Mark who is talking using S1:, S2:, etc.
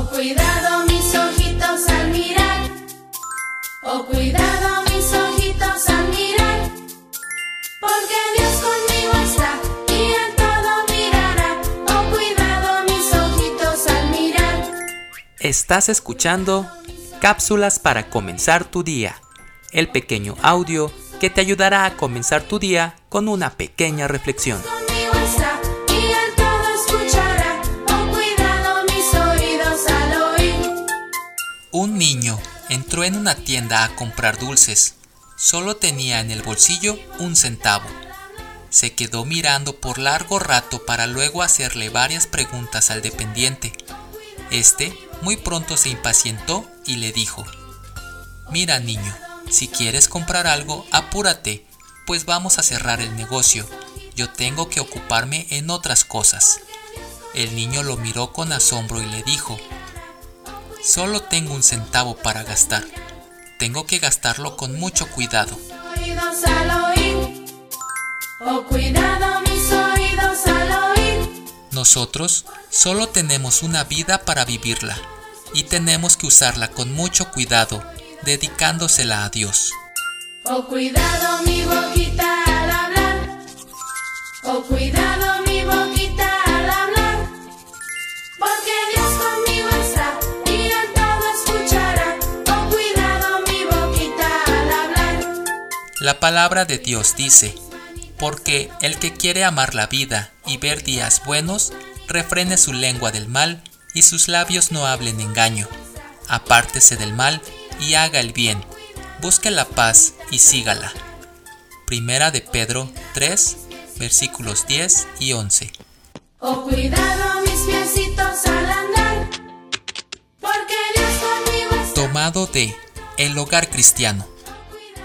S1: Oh, cuidado mis ojitos al mirar. Oh, cuidado mis ojitos al mirar. Porque Dios conmigo está y en todo mirará. Oh, cuidado mis ojitos al mirar.
S2: Estás escuchando Cápsulas para comenzar tu día, el pequeño audio que te ayudará a comenzar tu día con una pequeña reflexión. Un niño entró en una tienda a comprar dulces. Solo tenía en el bolsillo un centavo. Se quedó mirando por largo rato para luego hacerle varias preguntas al dependiente. Este muy pronto se impacientó y le dijo, Mira niño, si quieres comprar algo, apúrate, pues vamos a cerrar el negocio. Yo tengo que ocuparme en otras cosas. El niño lo miró con asombro y le dijo, Solo tengo un centavo para gastar. Tengo que gastarlo con mucho cuidado.
S1: Oídos al oír. Oh, cuidado mis oídos al oír.
S2: Nosotros solo tenemos una vida para vivirla y tenemos que usarla con mucho cuidado, dedicándosela a Dios.
S1: Oh, cuidado mi boquita al hablar. Oh, cuidado
S2: La palabra de Dios dice, porque el que quiere amar la vida y ver días buenos, refrene su lengua del mal y sus labios no hablen engaño. Apártese del mal y haga el bien. Busque la paz y sígala. Primera de Pedro 3, versículos 10 y 11.
S1: Oh, cuidado mis piecitos al andar. Porque Dios conmigo está.
S2: Tomado de El Hogar Cristiano.